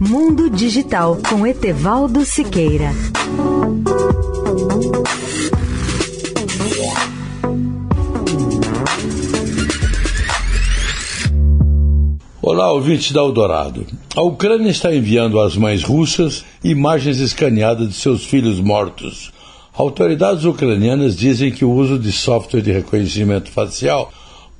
Mundo Digital com Etevaldo Siqueira. Olá, ouvintes da Eldorado. A Ucrânia está enviando às mães russas imagens escaneadas de seus filhos mortos. Autoridades ucranianas dizem que o uso de software de reconhecimento facial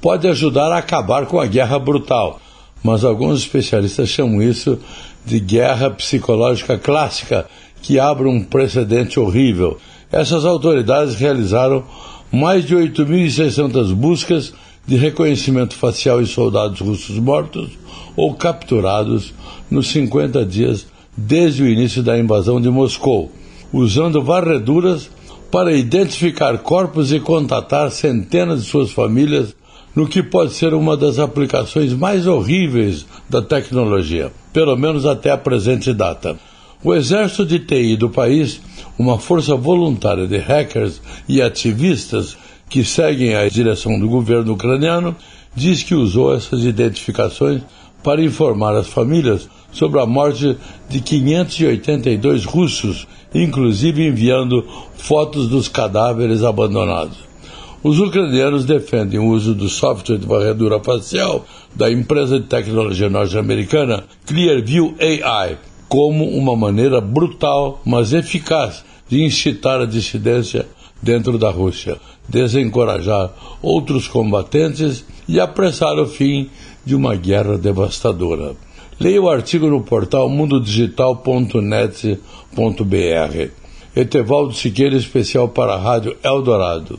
pode ajudar a acabar com a guerra brutal, mas alguns especialistas chamam isso de guerra psicológica clássica, que abre um precedente horrível. Essas autoridades realizaram mais de 8.600 buscas de reconhecimento facial em soldados russos mortos ou capturados nos 50 dias desde o início da invasão de Moscou, usando varreduras para identificar corpos e contatar centenas de suas famílias no que pode ser uma das aplicações mais horríveis da tecnologia, pelo menos até a presente data. O exército de TI do país, uma força voluntária de hackers e ativistas que seguem a direção do governo ucraniano, diz que usou essas identificações para informar as famílias sobre a morte de 582 russos, inclusive enviando fotos dos cadáveres abandonados. Os ucranianos defendem o uso do software de varredura facial da empresa de tecnologia norte-americana Clearview AI como uma maneira brutal, mas eficaz de incitar a dissidência dentro da Rússia, desencorajar outros combatentes e apressar o fim de uma guerra devastadora. Leia o artigo no portal mundodigital.net.br. Etevaldo Siqueira, especial para a Rádio Eldorado.